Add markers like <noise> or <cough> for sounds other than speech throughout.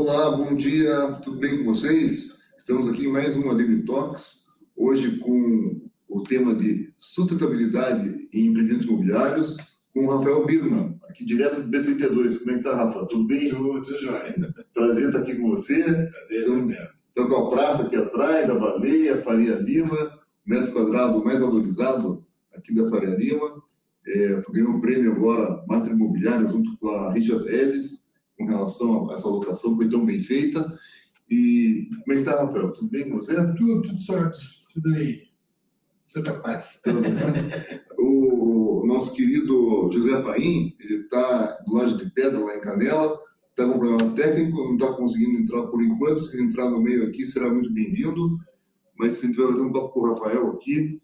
Olá, bom dia, tudo bem com vocês? Estamos aqui em mais um Ademi Talks, hoje com o tema de sustentabilidade em empreendimentos imobiliários, com o Rafael Birman, aqui direto do B32. Como é que tá, Rafa? Tudo bem? Tudo, tudo jóia. Prazer estar aqui com você. Prazer então, mesmo. Então, com a praça aqui atrás, a Baleia, Faria Lima, metro quadrado mais valorizado aqui da Faria Lima. É, ganhou um prêmio agora, Master Imobiliário, junto com a Richard Ellis, com relação a essa locação, foi tão bem feita. E como é que está, Rafael? Tudo bem com você? Tudo, tudo certo, tudo aí. Santa Paz. o nosso querido José Paim, ele está do lado de pedra, lá em Canela, está com um problema técnico, não está conseguindo entrar por enquanto. Se ele entrar no meio aqui, será muito bem-vindo. Mas se estiver dando um papo com o Rafael aqui,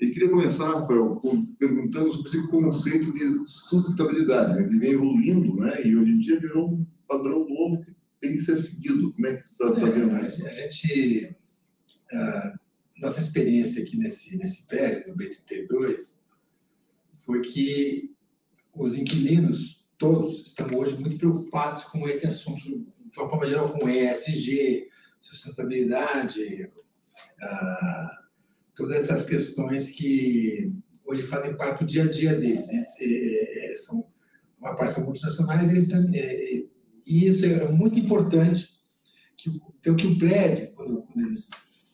e queria começar, Rafael, perguntando sobre esse conceito de sustentabilidade, né, que vem evoluindo, né, e hoje em dia virou um padrão novo que tem que ser seguido. Como é que você está é, vendo isso? A gente, uh, nossa experiência aqui nesse, nesse prédio, no B32, foi que os inquilinos todos estão hoje muito preocupados com esse assunto, de uma forma geral, com ESG, sustentabilidade, uh, todas essas questões que hoje fazem parte do dia a dia deles. Eles, é, é, são uma parte são multinacionais eles é, é, e isso é muito importante. Que, então, que o prédio, quando, quando eles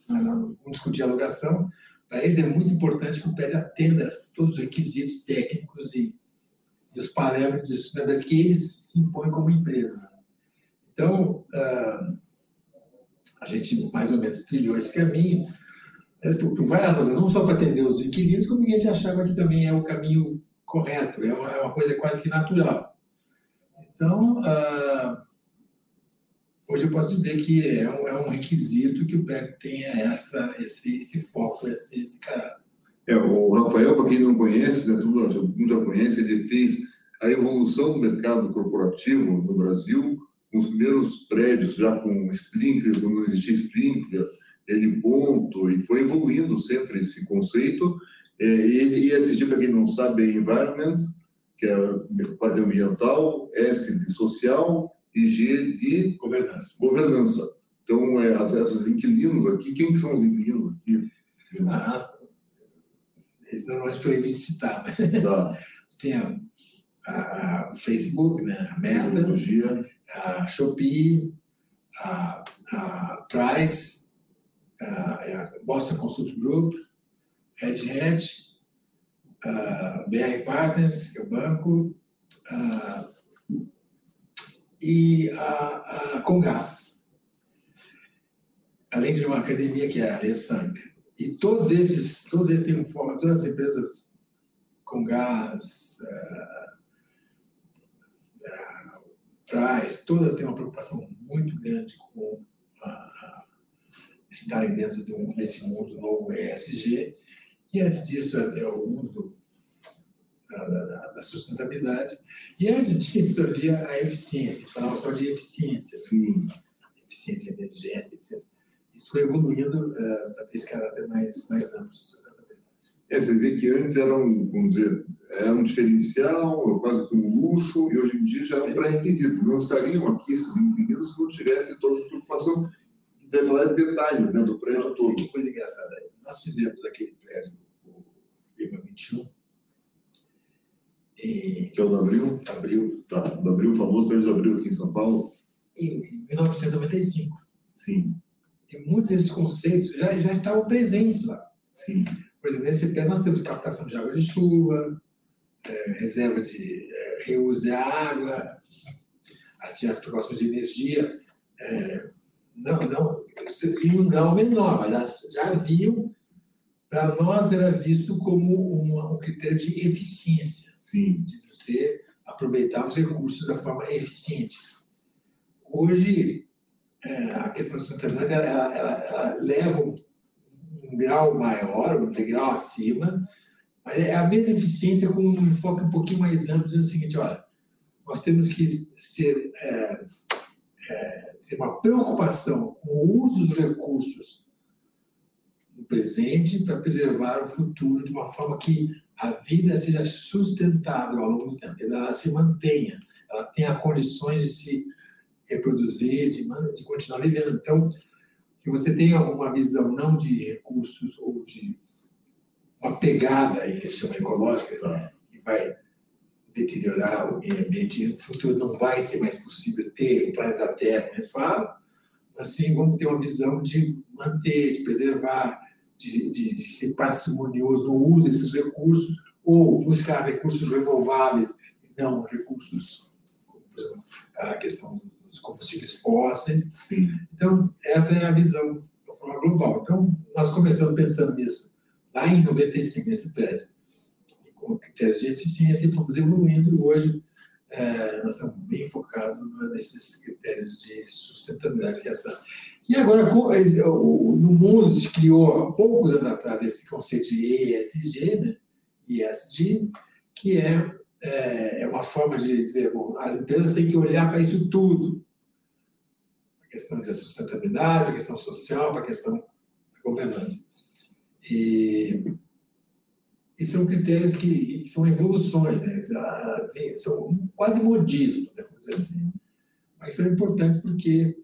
vão discutir alugação, para eles é muito importante que o prédio atenda todos os requisitos técnicos e, e os parâmetros de que eles se impõem como empresa. Então, uh, a gente mais ou menos trilhou esse caminho por, por várias razões, não só para atender os inquilinos, como gente achava que também é o caminho correto, é uma, é uma coisa quase que natural. Então, uh, hoje eu posso dizer que é um, é um requisito que o PEC tenha essa, esse, esse foco, esse, esse caráter. É, o Rafael, para quem não conhece, né, mundo já conhece, ele fez a evolução do mercado corporativo no Brasil, com os primeiros prédios já com sprinkler, quando não existia sprinkler, ele ponto, e foi evoluindo sempre esse conceito. É, e, esse para quem não sabe, é environment, que é parte ambiental, S de social e G de governança. governança. Então, é, essas inquilinos aqui, quem são os inquilinos aqui? Ah, eles normalmente proíbem de citar? Tá. <laughs> Tem a, a, a, Facebook, né? a Meta, a Shopee, a, a Price, a Boston Consult Group, Red Hat, BR Partners, que é o banco, e a, a Congás, além de uma academia que é a Alessandra. E todos esses, todos esses têm forma, todas as empresas Congás, uh, uh, todas têm uma preocupação muito grande com a, estarem dentro de um, desse mundo novo ESG. E antes disso é, é o mundo da, da, da, sustentabilidade. E antes disso havia a eficiência, a gente falava só de eficiência. Sim. Eficiência energética, eficiência. Isso foi evoluindo uh, para ter esse caráter mais, mais amplo de sustentabilidade. É, você vê que antes era um, vamos dizer, era um diferencial, quase como um luxo, e hoje em dia já é um pré-requisito. Não estariam aqui esses indivíduos se não tivessem toda a preocupação deve falar de detalhes né, do prédio Não, todo. Que coisa engraçada. Nós fizemos aquele prédio, o Lima 21. E... Que é o do Abril? Abril. Tá, do Abril, o famoso prédio do Abril aqui em São Paulo. Em 1995. Sim. E muitos desses conceitos já, já estavam presentes lá. Sim. Por exemplo, nesse prédio nós temos captação de água de chuva, é, reserva de é, reuso de água, as, as preocupações de energia. É, não, não, em um grau menor, mas já haviam, para nós era visto como um, um critério de eficiência, Sim. de você aproveitar os recursos da forma eficiente. Hoje, é, a questão da sustentabilidade ela, ela, ela leva um, um, grau maior, um degrau acima, mas é a mesma eficiência com um enfoque um pouquinho mais amplo, dizendo o seguinte, olha, nós temos que ser é, é, uma preocupação com o uso dos recursos no presente para preservar o futuro de uma forma que a vida seja sustentável ao longo do tempo, ela se mantenha, ela tenha condições de se reproduzir, de, de continuar vivendo. Então, que você tenha uma visão não de recursos ou de uma pegada aí, que chama ecológica, tá. que vai deteriorar o meio ambiente. No futuro não vai ser mais possível ter o planeta Terra mais fala, assim vamos ter uma visão de manter, de preservar, de, de, de ser parcimonioso no uso desses recursos ou buscar recursos renováveis, não recursos, como a questão dos combustíveis fósseis. Sim. Então, essa é a visão de forma global. Então, nós começamos pensando nisso lá em 95, nesse prédio, com critérios de eficiência, e fomos evoluindo, hoje é, nós estamos bem focados nesses critérios de sustentabilidade que é essa. E agora, no mundo se criou há poucos anos atrás esse conceito de ESG, né? ESG, que é, é, é uma forma de dizer, bom, as empresas têm que olhar para isso tudo. A questão da sustentabilidade, a questão social, a questão da governança. E, e são critérios que são evoluções, né? São quase modismo, podemos dizer assim. Mas são importantes porque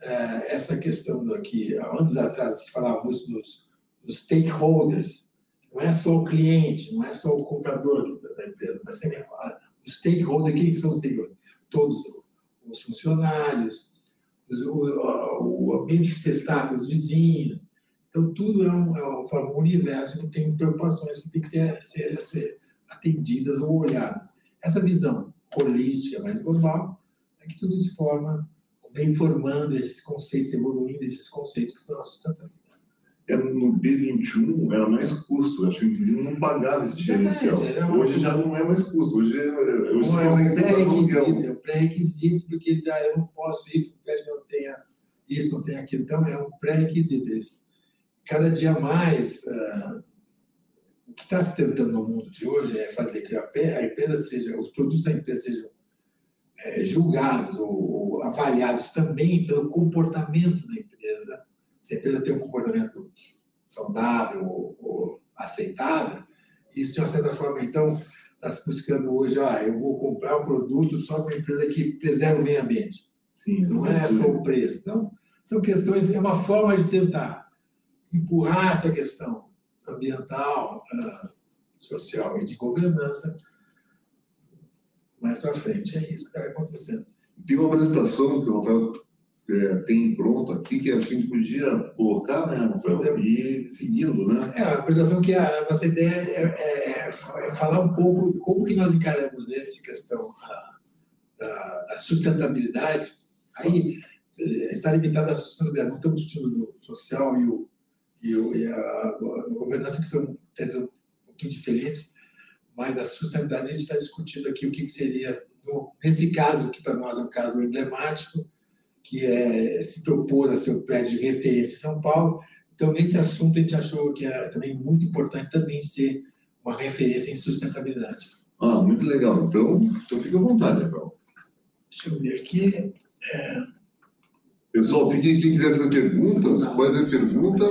é, essa questão do que há anos atrás se dos, dos stakeholders, não é só o cliente, não é só o comprador da empresa, mas sempre o stakeholder, quem são os stakeholders? Todos os funcionários, os, o, o ambiente que você está, os vizinhos, então, tudo é um, é um universo que tem preocupações que têm que ser, ser, ser atendidas ou olhadas. Essa visão holística, mais global, é que tudo isso forma, vem formando esses conceitos, evoluindo esses conceitos que são a sustentabilidade. É, no B21 era mais custo, acho que o inquilino não pagava esse diferencial. Hoje já não é mais custo, hoje, é, hoje não, é um pré-requisito, é um pré-requisito, porque diz, ah, eu não posso ir porque o prédio não tenha isso, não tem aquilo. Então, é um pré-requisito esse cada dia mais, uh, o que está se tentando no mundo de hoje é fazer que a, empresa seja, os produtos da empresa sejam é, julgados ou, ou, avaliados também pelo comportamento da empresa. Se a empresa tem um comportamento saudável ou, ou aceitável, isso de uma certa forma, então, está se buscando hoje, ah, eu vou comprar um produto só para uma empresa que preserva o meio ambiente. Sim, não é só o preço. Então, são questões, é uma forma de tentar empurrar essa questão ambiental, uh, social e de governança mais para frente. É isso que está acontecendo. Tem uma apresentação que o Rafael é, tem pronto aqui que a gente podia colocar, né, Rafael, e seguindo, né? É, a apresentação que a, a nossa ideia é, é, é, falar um pouco como que nós encaramos essa questão da, da, da sustentabilidade. Aí está limitado à sustentabilidade, não estamos discutindo o social e o e, e a, a, governança que são teses um pouquinho diferentes, mas a sustentabilidade a gente está discutindo aqui o que, que seria, no, nesse caso, que para nós é um caso emblemático, que é se propor a ser o prédio de referência em São Paulo. Então, nesse assunto, a gente achou que é também muito importante também ser uma referência em sustentabilidade. Ah, muito legal. Então, então fica à vontade, Rafael. Deixa eu ver aqui. É... Pessoal, quem quiser fazer perguntas, pode fazer pergunta.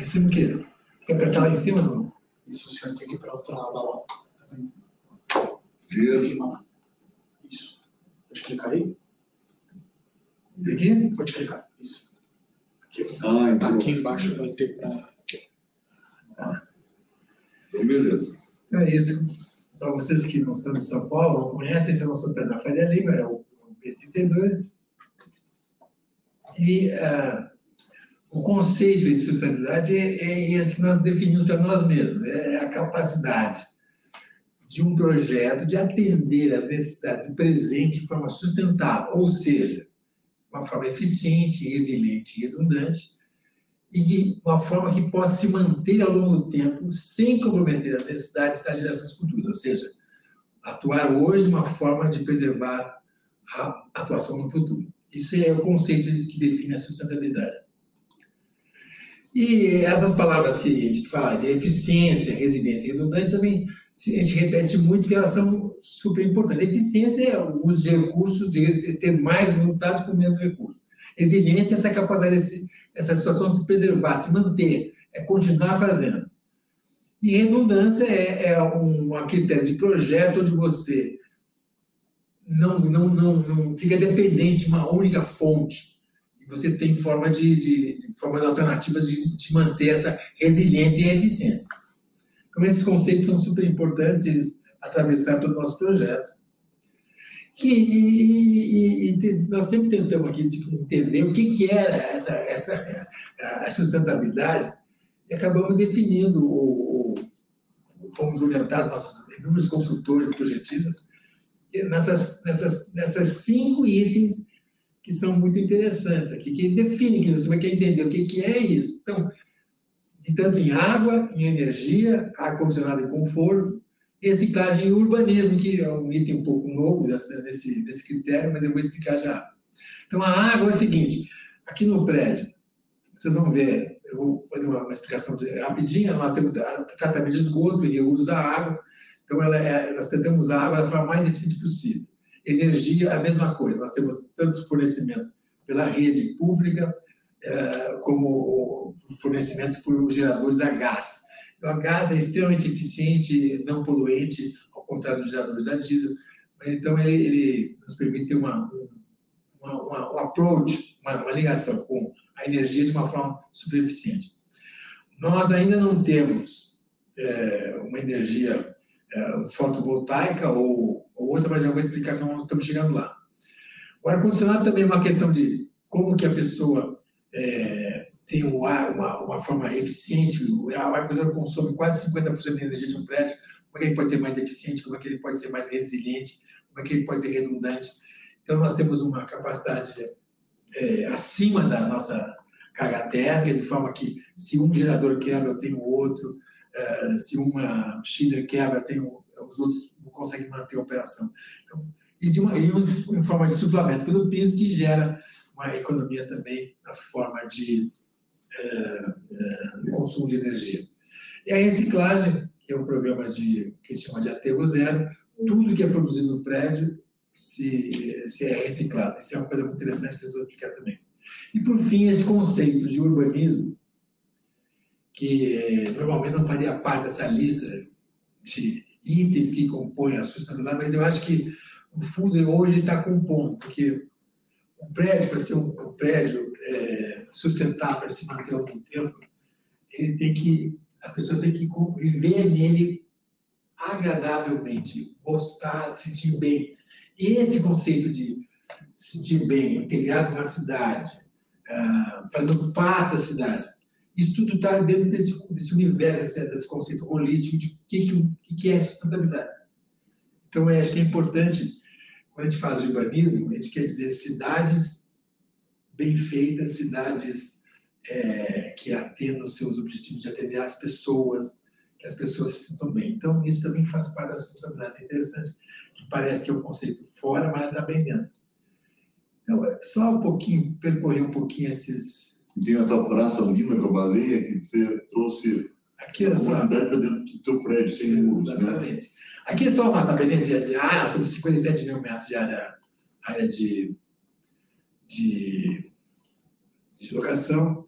Em cima o quê? Quer apertar lá em cima, não? Isso, o senhor tem que ir para outra aba lá. Em cima Isso. Pode clicar aí? Aqui? Pode clicar. Isso. Aqui, ah, então. aqui embaixo vai ter para. Ah. Então, beleza. É isso. Para vocês que não são de São Paulo, não conhecem, esse é o nosso pé da Faria Lima, é o B32. E. Uh, o conceito de sustentabilidade é, é esse que nós definimos para nós mesmos, é a capacidade de um projeto de atender às necessidades do presente de forma sustentável, ou seja, uma forma eficiente, resiliente e redundante, e uma forma que possa se manter ao longo do tempo sem comprometer as necessidades das gerações futuras, ou seja, atuar hoje de uma forma de preservar a atuação no futuro. Isso é o conceito que define a sustentabilidade. E essas palavras que a gente fala de eficiência, resiliência e redundância também a gente repete muito que elas são super importantes. Eficiência é o uso de recursos, de ter mais resultados com menos recursos. Resiliência é essa capacidade, essa situação se preservar, se manter, é continuar fazendo. E redundância é, é um, um critério de projeto onde você não, não, não, não fica dependente de uma única fonte. E você tem forma de, de, formas alternativas de, de manter essa resiliência e eficiência. Então, esses conceitos são super importantes, eles atravessaram todo o nosso projeto. E, e, e, nós sempre tentamos aqui tipo, entender o que, que era essa, essa a sustentabilidade e acabamos definindo, o, o, fomos orientados, nossos inúmeros consultores, projetistas, nessas, nessas, nessas cinco itens que são muito interessantes aqui, que definem, que você vai querer entender o que, que é isso. Então, de tanto em água, em energia, ar-condicionado e conforto, reciclagem e urbanismo, que é um item um pouco novo desse, desse, critério, mas eu vou explicar já. Então, a água é o seguinte, aqui no prédio, vocês vão ver, eu vou fazer uma, uma explicação rapidinha, nós temos tratamento de esgoto e uso da água, então ela é, nós tentamos usar a água da forma mais eficiente possível. Energia é a mesma coisa, nós temos tanto fornecimento pela rede pública, é, como o fornecimento por geradores a gás. Então, a gás é extremamente eficiente, não poluente, ao contrário dos geradores a diesel. Então, ele, ele nos permite ter uma, uma, uma, um approach, uma, uma ligação com a energia de uma forma super eficiente. Nós ainda não temos é, uma energia é, fotovoltaica ou, outra, mas já vou explicar como estamos chegando lá. O ar-condicionado também é uma questão de como que a pessoa é, tem um ar, uma, uma forma eficiente, o ar-condicionado consome quase 50% da energia de um prédio, como é que ele pode ser mais eficiente, como é que ele pode ser mais resiliente, como é que ele pode ser redundante. Então, nós temos uma capacidade é, acima da nossa carga térmica, de forma que se um gerador quebra, eu tenho outro, é, se uma chiller quebra, tenho, os outros não conseguem manter a operação. Então, e, de uma, e em forma de suplemento pelo piso, que gera uma economia também na forma de, é, é, consumo de energia. E a reciclagem, que é um programa de, que chama de aterro zero, tudo que é produzido no prédio se, se é reciclado. Isso é uma coisa muito interessante que eu vou explicar também. E, por fim, esse conceito de urbanismo, que eh, normalmente não faria parte dessa lista de itens que compõem a sustentabilidade, mas eu acho que, no fundo, hoje está compondo, porque um prédio, para ser um, um prédio é, sustentável, para se manter ao longo tempo, ele tem que, as pessoas têm que viver nele agradavelmente, gostar, sentir bem. E esse conceito de se sentir bem, integrado na cidade, uh, fazendo parte da cidade, isso tudo está dentro desse, desse universo, desse, conceito holístico de o que, que, que é sustentabilidade. Então, eu acho que é importante, quando a gente fala de urbanismo, a gente quer dizer cidades bem feitas, cidades é, que atendam os seus objetivos de atender as pessoas, que as pessoas se sintam bem. Então, isso também faz parte da sustentabilidade. É interessante, que parece que é um conceito fora, mas está bem dentro. Então, é só um pouquinho, percorrer um pouquinho esses... Tem essa praça linda com a baleia que você trouxe Aqui é só... para dentro do teu prédio, sem muros, né? Exatamente. Né? Aqui é só uma tabelinha de, área, temos 57 mil metros de área, área de, de, de locação.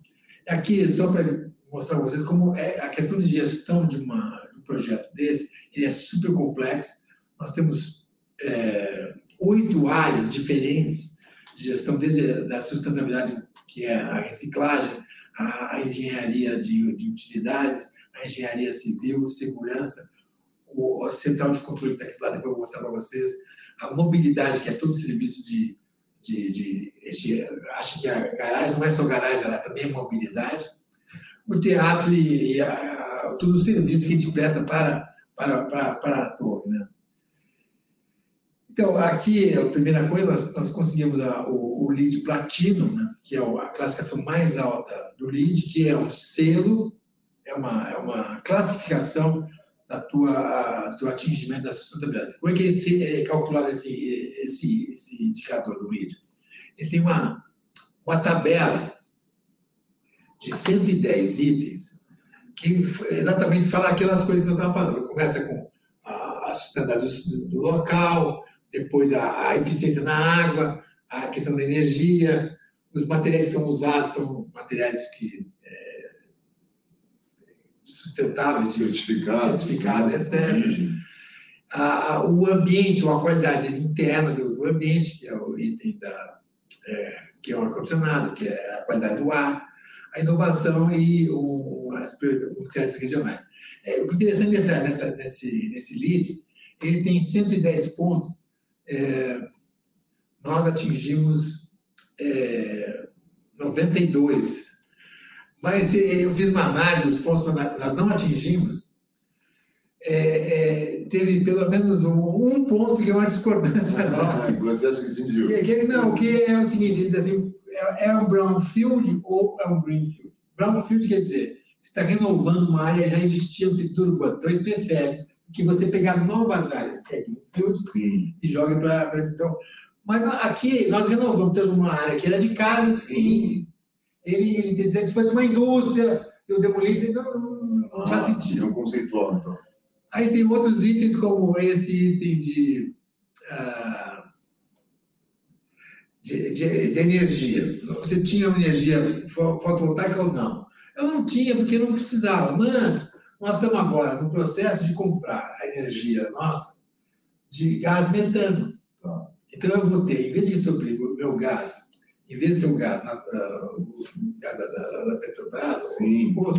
Aqui, só para mostrar para vocês como é a questão de gestão de, uma, de um projeto desse, ele é super complexo. Nós temos é, oito áreas diferentes de gestão, desde a sustentabilidade, que é a reciclagem, a, engenharia de, de, utilidades, a engenharia civil, segurança, o, o central de controle que está aqui lá, depois eu vou mostrar para vocês, a mobilidade, que é todo o serviço de, de, de, de acho que a garagem não é só garagem, ela também é mobilidade, o teatro e, e a, todo o serviço que a gente presta para, para, para, para a torre. Né? Então, aqui, a primeira coisa, nós, nós conseguimos a, o, o Platino, né? que é a classificação mais alta do LEED, que é um selo, é uma, é uma classificação da tua, do atingimento da sustentabilidade. Como é que esse, é calculado esse, esse, esse indicador do LEED? Ele tem uma, uma tabela de 110 itens, que exatamente fala aquelas coisas que eu estava falando. Começa com a sustentabilidade do local, depois a, a, eficiência na água, a questão da energia, os materiais que são usados são materiais que é, sustentáveis, certificados, certificados etc. A, a, o ambiente, ou a qualidade interna do, ambiente, que é o item da, é, que é o ar-condicionado, que é a qualidade do ar, a inovação e o, as prioridades regionais. É, o interessante nessa, nessa, nesse, nesse lead, ele tem 110 pontos, é, nós atingimos é, 92. Mas eu fiz uma análise dos pontos que nós não atingimos, é, é, teve pelo menos um, um, ponto que é uma discordância nossa. Você acha que atingiu? Que, que, não, que é o seguinte, ele diz assim, é, é um brownfield ou é um greenfield? Brownfield quer dizer, está renovando uma área já existia no tecido urbano. Então, eles preferem que você pegar novas áreas, que é Sim. e jogue para esse. Então, mas aqui, nós renovamos, temos uma área que era de casas e ele, ele quer dizer que fosse uma indústria, eu demolisse, não, não, não ah, faz sentido. Um conceitual, então. Aí tem outros itens, como esse item de, uh, de, de, de, energia. Você tinha energia fotovoltaica ou não? Eu não tinha, porque não precisava, mas nós estamos agora no processo de comprar a energia nossa de gás metano. Tá. Então eu vou ter, em vez de suprir o meu gás, em vez de ser um gás, na, uh, da, da, da Petrobras, Sim, ou,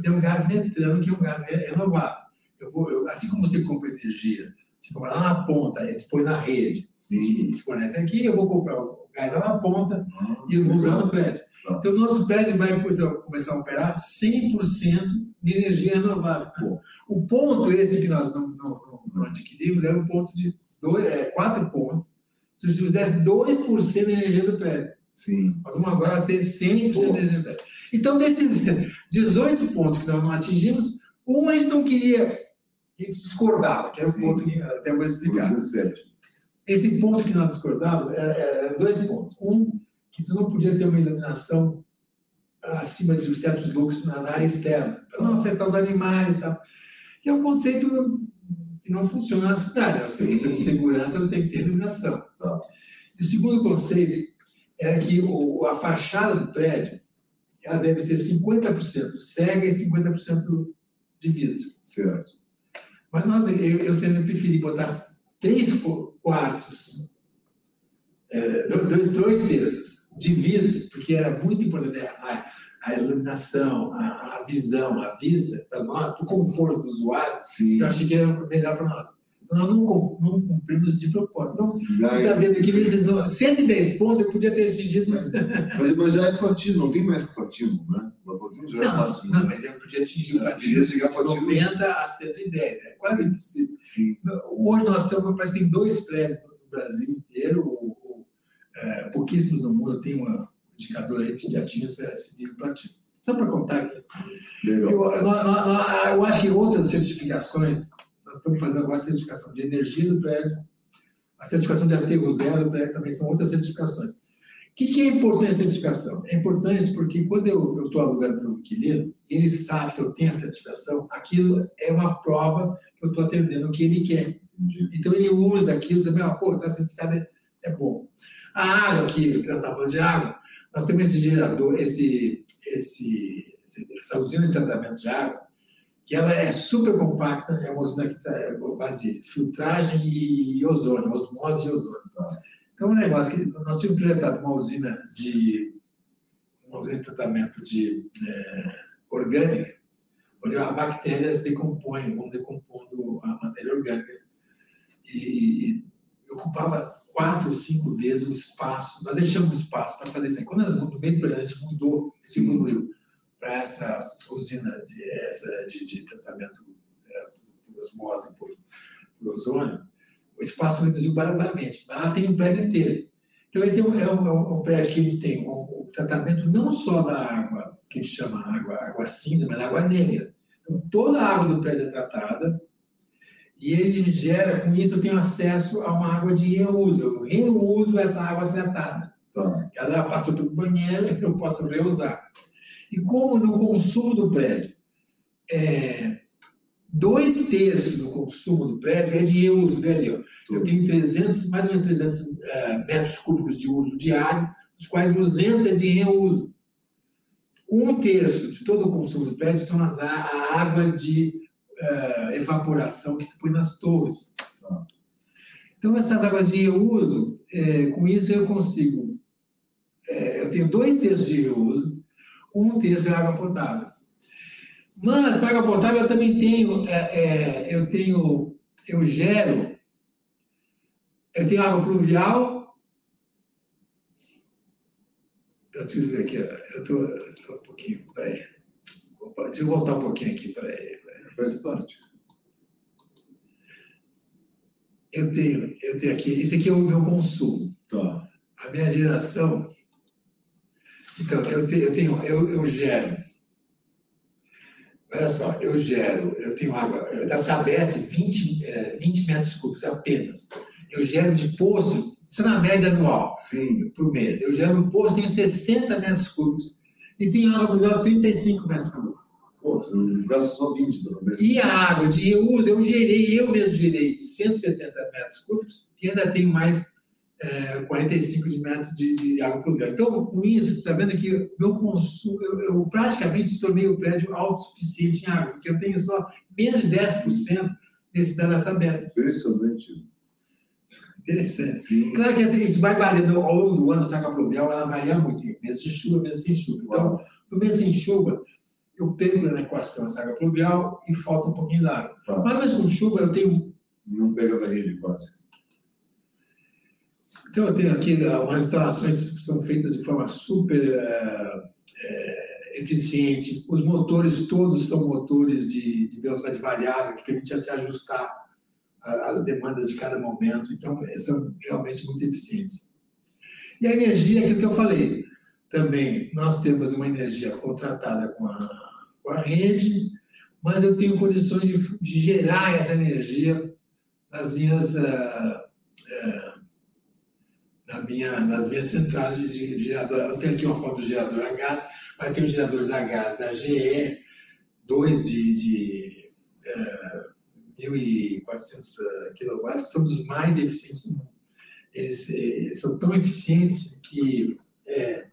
tem um gás metano, que é um gás renovável. Eu vou, eu, assim como você compra energia, você compra lá na ponta, eles põem na rede, Sim. fornece aqui, eu vou comprar o gás lá na ponta e vou usar no prédio. Tá. Então, o nosso prédio vai começar a operar 100% de energia renovável. O ponto esse que nós não, não, não adquirimos era um ponto de dois, é, quatro pontos. Se você fizesse 2% da energia do prédio. Sim. Nós vamos agora ter 100% da energia do prédio. Então, desses 18 pontos que nós não atingimos, um a gente não queria a gente discordava, que era o ponto que até vou explicar. Esse ponto que nós discordávamos eram é, é, dois pontos. Um, que você não podia ter uma iluminação acima de certos lucros na área externa, para não afetar os animais e tal. Que é um conceito que não funciona na cidade. As de segurança você tem que ter iluminação. Tá. E o segundo conceito é que o, a fachada do prédio ela deve ser 50% cega e 50% de vidro. Certo. Mas nós, eu, eu sempre preferi botar três quartos, é, dois, dois terços de vidro, porque era muito importante a, a iluminação, a, a, visão, a vista para nós, o conforto do usuário. Sim. Eu achei que era melhor para nós. Então, nós não, não cumprimos de propósito. Então, você está vendo aqui, nesses 110 pontos, eu podia ter atingido. Mas, mas já é contínuo, não tem mais contínuo, né? O já é não, fácil. Não, né? mas eu podia atingir o contínuo de 90 a 110. É quase impossível. Sim. Hoje nós temos, parece que tem dois prédios no Brasil inteiro, ou, ou, é, pouquíssimos no mundo, tem um indicador aí que já tinha esse nível platino. Só para contar aqui. Eu, eu, eu, eu acho que outras certificações nós estamos fazendo agora a certificação de energia do prédio, a certificação de aterro zero do prédio também são outras certificações. O que, que é importante a certificação? É importante porque quando eu estou alugando para o inquilino, ele sabe que eu tenho a certificação, aquilo é uma prova que eu estou atendendo o que ele quer. Então ele usa aquilo também, ó, pô, está certificado, é, é bom. A água aqui, você está falando de água, nós temos esse gerador, esse, esse, essa usina de tratamento de água, que ela é super compacta, é uma usina que está é base de filtragem e ozônio, osmose e ozônio. Então, é um negócio que nós tínhamos projetado uma usina de uma usina de tratamento de é, orgânica, onde as bactérias decompõem, vão decompondo a matéria orgânica. E, e ocupava quatro cinco vezes o espaço. Nós deixamos espaço para fazer isso. Quando nós mudamos, bem a gente mudou, diminuiu para essa usina de, essa, de, de tratamento é, por osmose, por, por ozônio, o espaço reduziu barbaramente. Mas lá tem um prédio inteiro. Então, esse é um, é é um prédio que eles têm um, tratamento não só da água, que a gente chama água, água cinza, mas água negra. Então, toda a água do prédio é tratada e ele gera, com isso, eu tenho acesso a uma água de reuso. Eu reuso essa água tratada. Tá. Ela passou pelo banheiro, <laughs> eu posso reusar. E como no consumo do prédio, é, dois terços do consumo do prédio é de uso, né, ali, Eu tenho 300, mais ou menos 300 uh, é, metros cúbicos de uso diário, dos quais 200 é de reuso. Um terço de todo o consumo do prédio são as, a água de uh, evaporação que se põe nas torres. Então, essas águas de reuso, é, com isso eu consigo. é, eu tenho dois terços de reuso, um terço é água potável. Mas para água potável eu também tenho, é, é, eu tenho, eu gero, eu tenho água pluvial. Eu preciso ver aqui, eu estou um pouquinho, peraí. Opa, Deixa eu voltar um pouquinho aqui, peraí. Faz parte. Eu tenho, eu tenho aqui, isso aqui é o meu consumo. Tá. A minha geração. Então, eu tenho, eu, tenho, eu, eu gero. Olha só, eu gero, eu tenho água da Sabesp 20, eh, 20 metros cúbicos apenas. Eu gero de poço, isso na média anual, Sim. por mês. Eu gero no poço, tenho 60 metros cúbicos e tenho água pluvial 35 metros cúbicos. Pô, você gasta só 20 pelo menos. E a água de reuso, eu gerei, eu mesmo gerei 170 metros cúbicos e ainda tenho mais eh, 45 de metros de, de água pluvial. Então, com isso, está vendo que meu consumo, eu, eu praticamente tornei o prédio autossuficiente em água, porque eu tenho só menos de 10% necessidade dessa Sabesp. Impressionante. Interessante. Sim. Claro que assim, isso vai variando ao longo do ano, água pluvial, ela varia muito, mês de chuva, mês sem chuva. Então, no mês sem chuva, eu pego na equação essa água pluvial e falta um pouquinho d'água. Tá. Mas mesmo com chuva, eu tenho Não pega na rede quase. Então, eu tenho aqui ah, umas instalações que são feitas de forma super eh, eficiente. Os motores todos são motores de, de velocidade variável, que permitem se ajustar às demandas de cada momento. Então, são realmente muito eficientes. E a energia, aquilo que eu falei, também nós temos uma energia contratada com a, com a rede, mas eu tenho condições de, de gerar essa energia nas minhas. ah, ah, minha, minhas centrais de, gerador. Eu tenho aqui uma foto do gerador a gás, mas eu tenho geradores a gás da GE, dois de, de eh, 1.400 kW, que são dos mais eficientes do mundo. Eles eh, são tão eficientes que eh,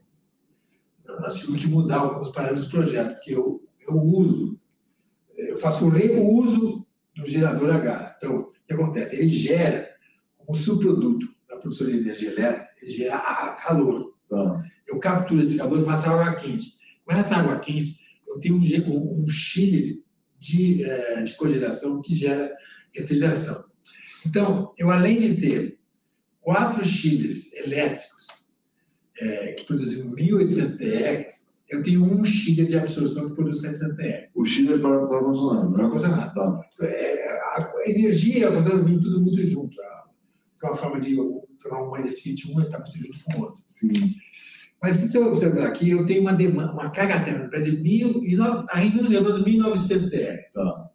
nós tivemos que mudar alguns parâmetros do projeto, porque eu, eu uso, eu faço o reuso do gerador a gás. Então, o que acontece? Ele gera um subproduto produção de energia elétrica, ele gera a- calor. Tá. Eu capturo esse calor e faço água quente. Com essa água quente, eu tenho um, um, chiller de, eh, de cogeração que gera refrigeração. Então, eu além de ter quatro chillers elétricos eh, que produzem 1.800 TX, eu tenho um chiller de absorção que produz 700 TX. O Chile é para funcionar, Não né? acontece nada. Tá. É, a energia e a vem tudo muito junto. A- É uma forma de tornar um mais eficiente um está muito junto com o outro. Sim. Mas se você observar aqui, eu tenho uma demanda, uma carga térmica de mil, e no- ainda nos redondos 1.900 TR. Tá.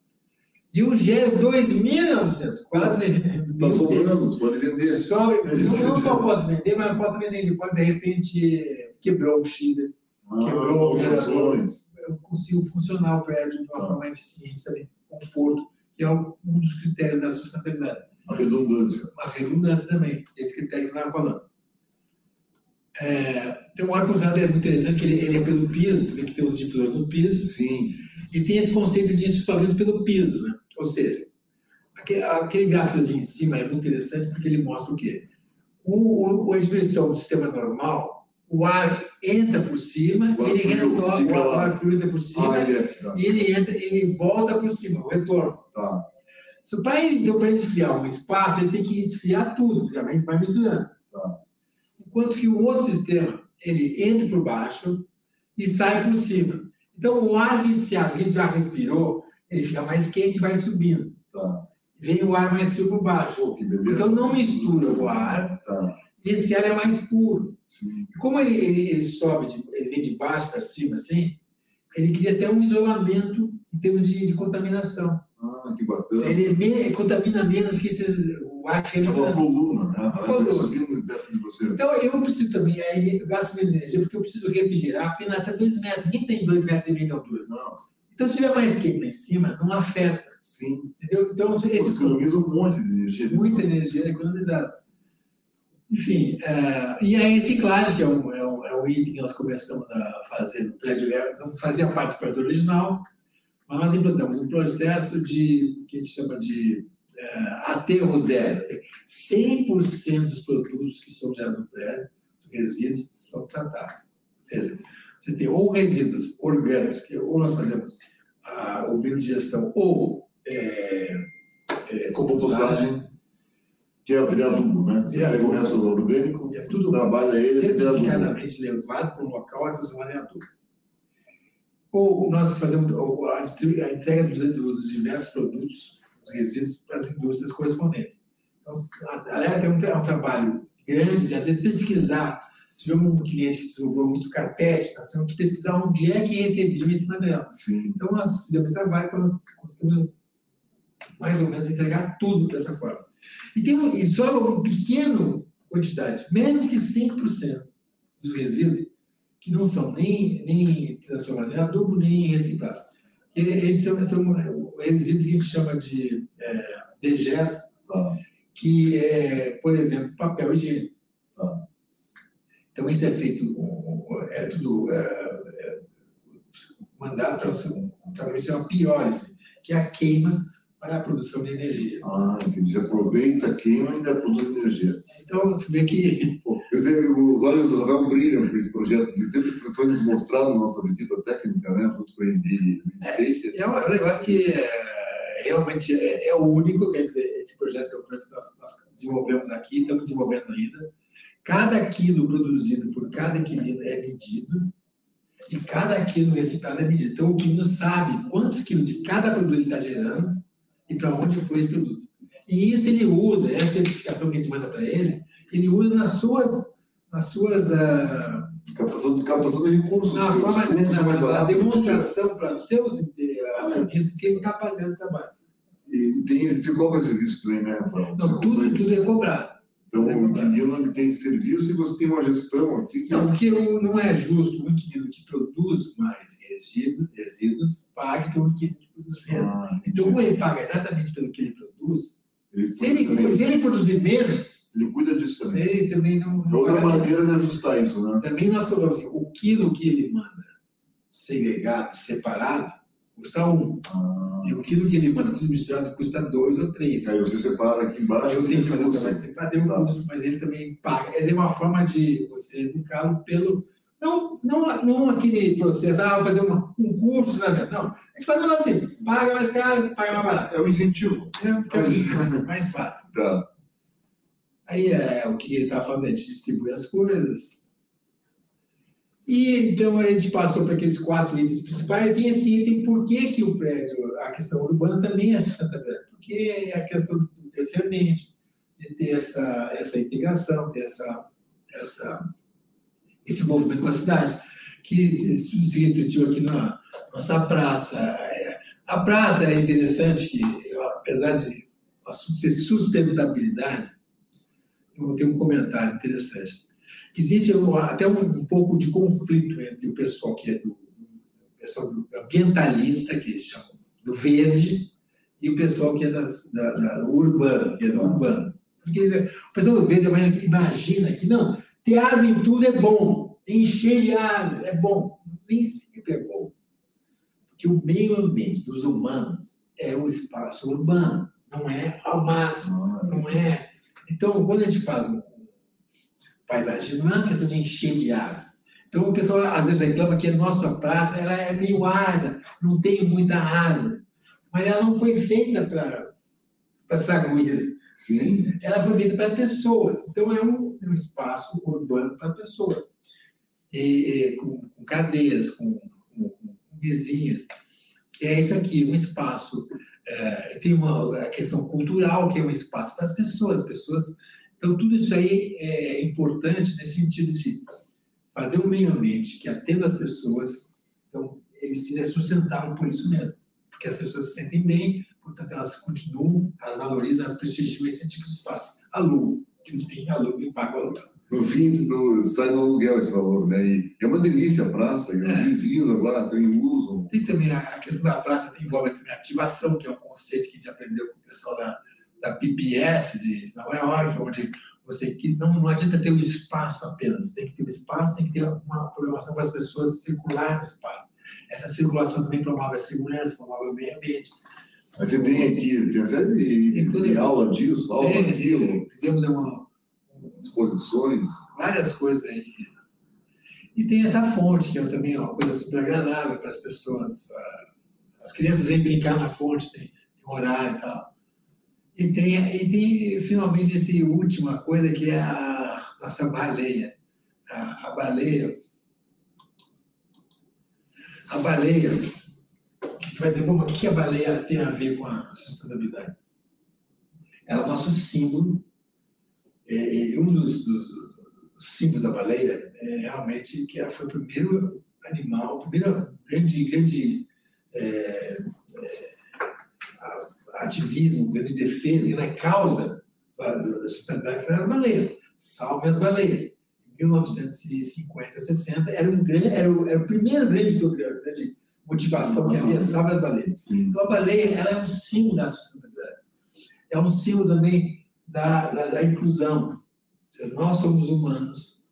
E eu gero 2.900, quase. Está sobrando, pode vender. Não, não só posso vender, mas eu posso também vender. Pode, de repente, quebrou o chiller. Ah, Quebrou o alterações. Eu consigo funcionar o prédio de uma Tá. forma eficiente também, conforto, que é um dos critérios da sustentabilidade. A redundância. uma redundância também, esse critério que eu estava falando. É, então, o ar-condicionado é muito interessante, que ele, ele é pelo piso, tu vê que tem os difusores no piso, Sim. e tem esse conceito de insuflamento pelo piso, né? Ou seja, aquele, aquele gráficozinho em cima é muito interessante porque ele mostra o quê? O, o, a distribuição do sistema normal, o ar entra por cima, O ele retorna, o ar, entra por cima, Ah, ele é, tá. e ele entra, ele volta por cima, o retorno. Tá. Se para ele, então, para ele esfriar um espaço, ele tem que esfriar tudo, obviamente, vai misturando. Tá. Enquanto que o outro sistema, ele entra por baixo e sai por cima. Então, o ar que a gente já respirou, ele fica mais quente e vai subindo. Tá. Vem o ar mais frio por baixo. Então, não mistura o ar Tá. e esse ar é mais puro. Sim. Como ele, ele, ele sobe, de, ele vem de baixo para cima, assim, ele cria até um isolamento em termos de, de contaminação. Ah, que bacana. Ele me- contamina menos que esses, o ar que É ele uma coluna, né? Uma Vai coluna. subindo perto de você. Então, eu preciso também, aí eu gasto menos energia, porque eu preciso refrigerar apenas até 2 metros. Nem tem 2 metros e meio de altura. Não. Então, se tiver mais quente lá em cima, não afeta, Sim. entendeu? Então, Você esse economiza um monte de energia. muita energia economizada. Enfim, eh, e a reciclagem, que é um, é, é item que nós começamos a fazer no prédio, é- não fazia parte do prédio original, mas nós implantamos um processo de, que a gente chama de uh, aterro zero. 100% dos produtos que são gerados no prédio, resíduos, são tratados. Ou seja, você tem ou resíduos orgânicos, que ou nós fazemos a, o biodigestão, ou é, é, compostagem, que é virar adubo, né? Você pega o resto do orgânico, é tudo trabalha ele vira adubo. certificadamente levado para um local e transformado em adubo. Ou nós fazemos a, entrega dos, diversos produtos, os resíduos, para as indústrias correspondentes. Então, aliás, é um, é um trabalho grande de, às vezes, pesquisar. Tivemos um cliente que sobrou muito carpete, nós temos que pesquisar onde é que recebia em cima dela. Sim. Então, nós fizemos trabalho para conseguir mais ou menos entregar tudo dessa forma. E, tem e sobra uma pequena quantidade, menos que 5% dos resíduos, que não são nem, nem transformados em adubo, nem reciclados. Eles são, são resíduos que a gente chama de é, dejetos, ah. que é, por exemplo, papel higiênico. Ah. Então, isso é feito, é tudo é, é, mandado para você, um tratamento chama piólise, que é a queima para a produção de energia. Ah, entendi. Aproveita, queima e ainda produz energia. Então, tu vê que. Pô, os olhos do Ravel brilham por esse projeto, que sempre foi nos mostrado na nossa visita técnica, né, junto com o MD é, é um negócio que é, realmente é, é, o único, quer dizer, esse projeto é o projeto que nós, nós desenvolvemos aqui, estamos desenvolvendo ainda. Cada quilo produzido por cada inquilino é medido e cada quilo reciclado é medido. Então, o inquilino sabe quantos quilos de cada produto ele está gerando e para onde foi esse produto. E isso ele usa, essa certificação que a gente manda para ele, ele usa nas suas, nas suas uh, captação, de, captação de recursos. Na forma de, na, na demonstração para os seus acionistas que ele está fazendo esse trabalho. E tem, você cobra serviço também, né, Rafael? Não, tudo, tudo é cobrado. Então, é o inquilino tem serviço e você tem uma gestão aqui. Que... Não, porque não é justo o inquilino que produz mais resíduos, resíduos pague pelo inquilino que produz menos. Ah, então, como ele paga exatamente pelo que ele produz, ele se, ele, se ele produzir menos, ele cuida disso também. Ele também não. não outra maneira de ajustar isso, né? Também nós colocamos assim, o quilo que ele manda segregado, separado, custa um. Ah. E o quilo que ele manda tudo misturado custa dois ou três. Aí você separa aqui embaixo. Eu tenho que fazer o deu um custo, mas ele também paga. É uma forma de você educá-lo pelo. Não, não, não aquele processo, ah, vou fazer uma, um curso, né? Não. A gente faz assim, paga mais caro, paga mais barato. É um incentivo. É, fica <laughs> mais fácil. Tá. Aí é o que ele está falando, a gente distribui as coisas. E então a gente passou para aqueles quatro itens principais. E tem esse item, por que, que o prédio, a questão urbana também é sustentável? Porque é a questão do terceiro ambiente, de ter essa, essa integração, ter essa, essa, esse movimento com a cidade, que se refletiu aqui na nossa praça. A praça é interessante que, apesar de ser sustentabilidade, eu vou ter um comentário interessante existe até um, pouco de conflito entre o pessoal que é do, pessoal ambientalista, que eles chamam do verde, e o pessoal que é das, da, da urbano, que é do urbano. Porque o pessoal do verde imagina que não, ter árvore em tudo é bom, encher de árvore é bom. Nem sempre é bom. Porque o meio ambiente dos humanos é o espaço urbano, não é ao mato, não é. Então, quando a gente faz um paisagismo, não é uma questão de encher de árvores. Então, o pessoal às vezes reclama que a nossa praça ela é meio árida, não tem muita árvore. Mas ela não foi feita para saguias. Sim. Ela foi feita para pessoas. Então, é um, é um espaço urbano para pessoas. E, e, com, com, cadeiras, com, com, com mesinhas. Que é isso aqui, um espaço. É, tem uma a questão cultural, que é um espaço para as pessoas. As pessoas então, tudo isso aí é importante nesse sentido de fazer um meio ambiente que atenda as pessoas, então, ele seja sustentável por isso mesmo. Porque as pessoas se sentem bem, portanto, elas continuam, elas valorizam, elas prestigiam esse tipo de espaço. Alugo, que no fim, e pago aluguel. No fim, do, sai no aluguel esse valor, né? E é uma delícia a praça, e os é. vizinhos agora também usam. Tem também a, a questão da praça, envolve também a ativação, que é um conceito que a gente aprendeu com o pessoal da da PPS, de Nova York, onde você que não, não adianta ter o um espaço apenas, tem que ter o um espaço, tem que ter uma programação para as pessoas circular no espaço. Essa circulação também promove a segurança, promove o meio ambiente. Mas você tem aqui, tem uma série de, tudo. de aula disso, aula Tem, daquilo, Fizemos uma, exposições. várias coisas aí. E tem essa fonte, que é também uma coisa super agradável para as pessoas. ah, As crianças vêm brincar na fonte, tem, tem horário e tal. E tem, e tem finalmente essa última coisa que é a nossa baleia. A, a baleia. A baleia. Tu vai dizer, "Pô, mas o que a baleia tem a ver com a sustentabilidade? Ela é o nosso símbolo é, um dos, dos- dos símbolos da baleia é realmente que ela foi o primeiro animal, o primeiro grande, grande é, é, ativismo, grande defesa e na causa da, da sustentabilidade foram as baleias. Salve as baleias. Em 1950, 60, era, um grande, era, o, era o primeiro grande grande motivação que havia, salve as baleias. Então, a baleia ela é um símbolo da sustentabilidade. É um símbolo também da, da, da inclusão. Seja, Nós somos humanos.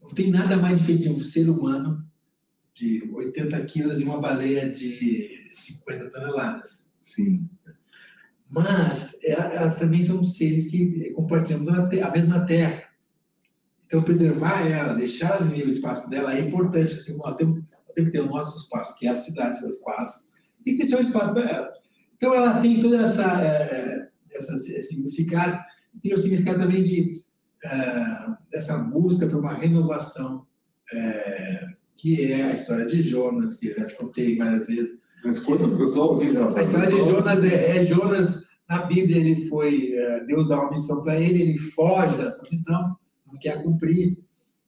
Não tem nada mais diferente de um ser humano de 80 quilos e uma baleia de 50 toneladas. Sim. Mas é- elas também são seres que compartilhamos a mesma terra. Então, preservar ela, deixar ela viver o espaço dela é importante. Assim, nós temos, temos que ter o nosso espaço, que é a cidade, que é o espaço. Tem que deixar um espaço para ela. Então, ela tem toda essa, eh, essa esse significado. Tem o significado também de eh, dessa busca por uma renovação, eh, que é a história de Jonas, que eu já te contei várias vezes. Mas conta pro pessoal Rafa. A história de Jonas é, é Jonas, na Bíblia, ele foi, eh, Deus dá uma missão para ele, ele foge dessa missão, não quer cumprir,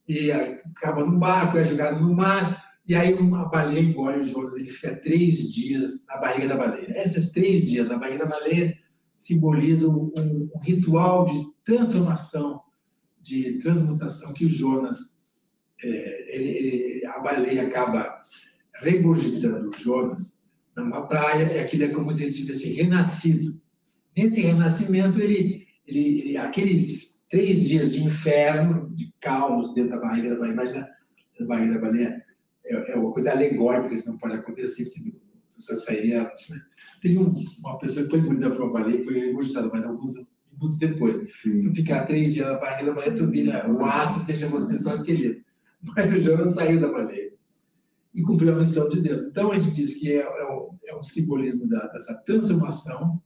e acaba no barco, é jogado no mar, e aí uma baleia engole o Jonas, ele fica três dias na barriga da baleia. Esses três dias na barriga da baleia simbolizam um, um ritual de transformação, de transmutação que o Jonas, eh, ele- ele- a baleia acaba regurgitando o Jonas numa praia, e aquilo é como se ele tivesse renascido. Nesse renascimento, ele, ele, ele- aqueles três dias de inferno, de caos dentro da barriga da baleia, imagina a barriga da baleia, é, é uma coisa alegórica, isso não pode acontecer, porque a pessoa sairia... Teve um- uma pessoa que foi engolida por uma baleia, foi regurgitada, mas alguns minutos depois. Se Sim. tu ficar três dias na barriga da baleia, tu vira o astro, deixa você só esqueleto. <laughs> Mas o Jonas saiu da baleia e cumpriu a missão de Deus. Então a gente diz que é, é um, é um simbolismo da- dessa transformação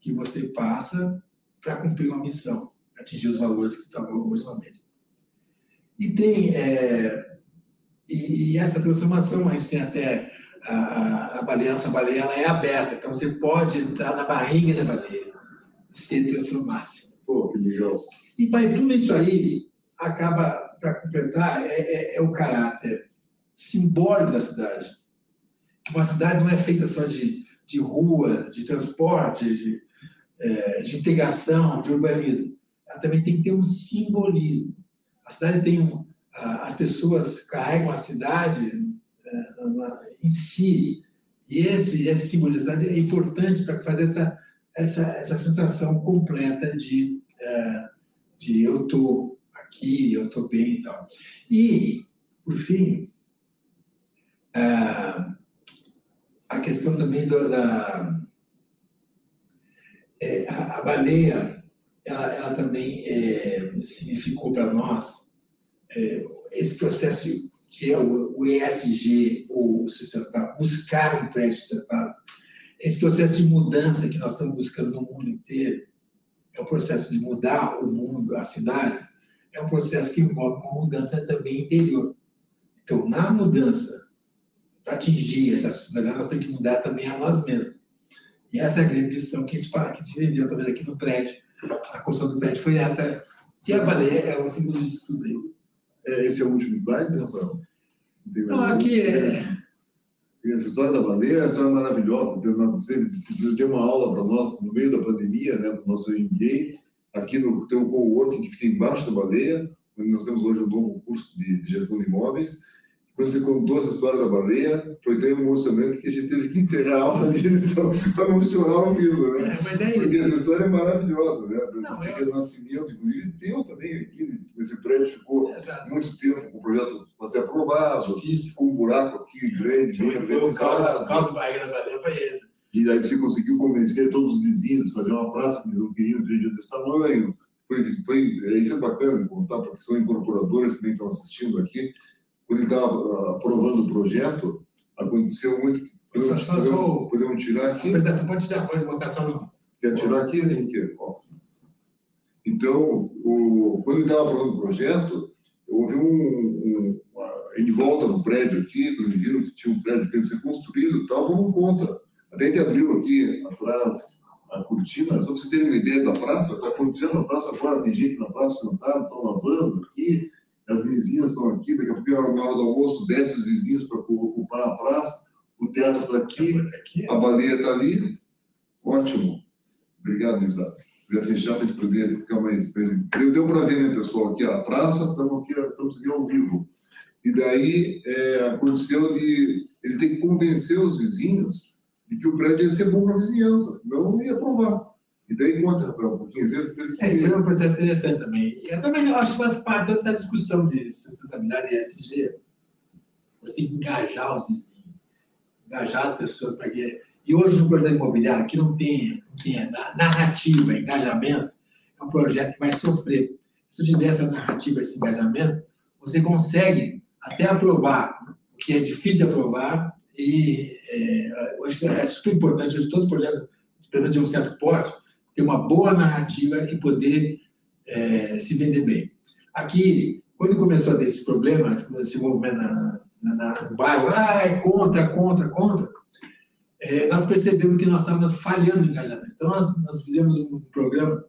que você passa para cumprir uma missão, atingir os valores que estavam originalmente. E tem é, e, e essa transformação a gente tem até a, a, baleia, essa baleia ela é aberta, então você pode entrar na barriga da baleia e ser transformado. Pô, que legal. E para tudo isso aí, acaba, para completar, é, é- é o caráter simbólico da cidade. Que uma cidade não é feita só de, de ruas, de transporte, de, eh, de integração, de urbanismo. Ela também tem que ter um simbolismo. A cidade tem um. A- As pessoas carregam a cidade eh, em si. E esse, da cidade é importante para fazer essa, essa, essa sensação completa de eh, de eu estou aqui, eu estou bem e tal. E, por fim, ah, a questão também da. é, a, baleia, ela, ela também é, significou para nós esse processo que é o, ESG, ou sustentável, buscar um prédio sustentável, esse processo de mudança que nós estamos buscando no mundo inteiro, é um processo de mudar o mundo, as cidades, é um processo que envolve uma mudança também interior. Então, na mudança, para atingir essa sustentabilidade, nós temos que mudar também a nós mesmos. E essa é a grande lição que a gente, que a gente viveu também aqui no prédio. A construção do prédio foi essa, que a baleia é o símbolo disso tudo aí. É, esse é o último slide, Rafael? Não nenhum? aqui é... Essa história da baleia é uma história maravilhosa. Deu uma- deu uma aula para nós no meio da pandemia, né, para o nosso MBA. Aqui no, tem um coworking que fica embaixo da baleia, onde nós temos hoje um novo curso de, de gestão de imóveis. Quando você contou essa história da baleia, foi tão emocionante que a gente teve que encerrar a aula ali, <laughs> então, para não chorar ao vivo, né? é, Mas é Porque essa isso. história é maravilhosa, né? Não, Fica no nascimento, inclusive, teu também aqui, esse prédio ficou Exato. muito tempo com o projeto para ser aprovado, Difícil. com um buraco aqui grande, Foi, foi o caos, o organizado. caos do da baleia, foi esse. E daí você conseguiu convencer todos os vizinhos de fazer uma praça que eles não queriam de um desse tamanho. Foi, foi, isso é bacana contar, porque são incorporadores que também estão assistindo aqui. Quando ele estava aprovando o projeto, aconteceu muito. Podemos, Só- só- podemos- podemos tirar aqui? Pode tirar, pode botar só no. Quer tirar aqui, Henrique? Então, o, quando ele estava aprovando o projeto, houve um, um, uma- em volta do prédio aqui, quando eles viram que tinha um prédio que ia ser construído, tal, foram contra. Até a gente abriu aqui atrás a cortina, só para vocês terem uma ideia da praça, está acontecendo na praça agora, tem gente na praça sentada, estão lavando aqui, vizinhas estão aqui, daqui a pouco, na hora do almoço, desce os vizinhos para ocupar a praça, o teatro está aqui, a baleia está ali. Ótimo. Obrigado, Isa. Queria fechar para a gente poder ficar mais. mais... Deu, deu para ver, né, pessoal? Aqui a praça, estamos aqui, estamos aqui ao vivo. E daí é, aconteceu de ele ter que convencer os vizinhos de que o prédio ia ser bom para a vizinhança, senão não ia aprovar. E daí conta, Rafael, um pouquinho. Teve que- É, isso é um processo interessante também. E eu também acho que faz parte toda essa discussão de sustentabilidade e ESG. Você tem que engajar os vizinhos, engajar as pessoas para que. E hoje, no projeto imobiliário, que não tem, tem na- narrativa, engajamento, é um projeto que vai sofrer. Se tiver essa narrativa, esse engajamento, você consegue até aprovar o que é difícil de aprovar. E é, eu acho que é super importante isso, todo projeto, pelo menos de um certo porte, ter uma boa narrativa e poder é, se vender bem. Aqui, quando começou a ter esses problemas, quando esse movimento na, na, na- no bairro, ah, é contra, contra, contra, é, nós percebemos que nós estávamos falhando no engajamento. Então, nós, nós fizemos um programa,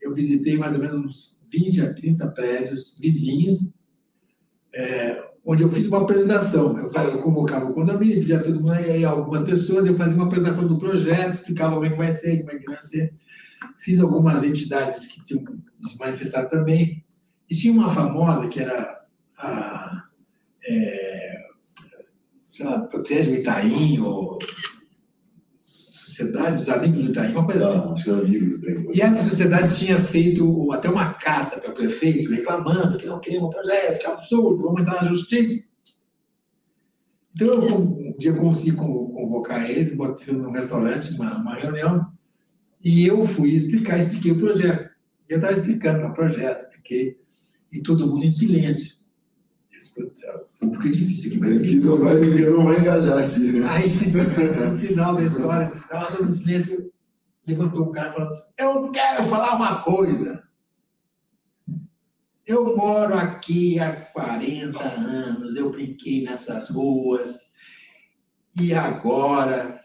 eu visitei mais ou menos uns 20 a 30 prédios vizinhos, é, onde eu fiz uma apresentação. Eu, eu convocava o condomínio, pedia todo mundo, e algumas pessoas, eu fazia uma apresentação do projeto, explicava como é que vai ser, como é que vai ser. Fiz algumas entidades que tinham se manifestado também. E tinha uma famosa que era a. É, sei lá, Protege o Itaim, ou Sociedade dos Amigos do Itaim, uma coisa assim. Amigo do tempo. E essa sociedade tinha feito até uma carta para o prefeito reclamando que não queria um projeto, que é absurdo, vamos entrar na justiça. Então, eu, um dia eu consegui con- convocar eles, botei num restaurante, uma, uma reunião, e eu fui explicar, expliquei o projeto. Eu estava explicando o projeto, expliquei, e todo mundo em silêncio. Esse público é difícil aqui, mas Aqui não vai, ninguém não vai engajar aqui, né? Aí, no final da história, estava todo em silêncio, levantou o cara e falou assim, eu quero falar uma coisa. Eu moro aqui há 40 anos, eu brinquei nessas ruas, e agora...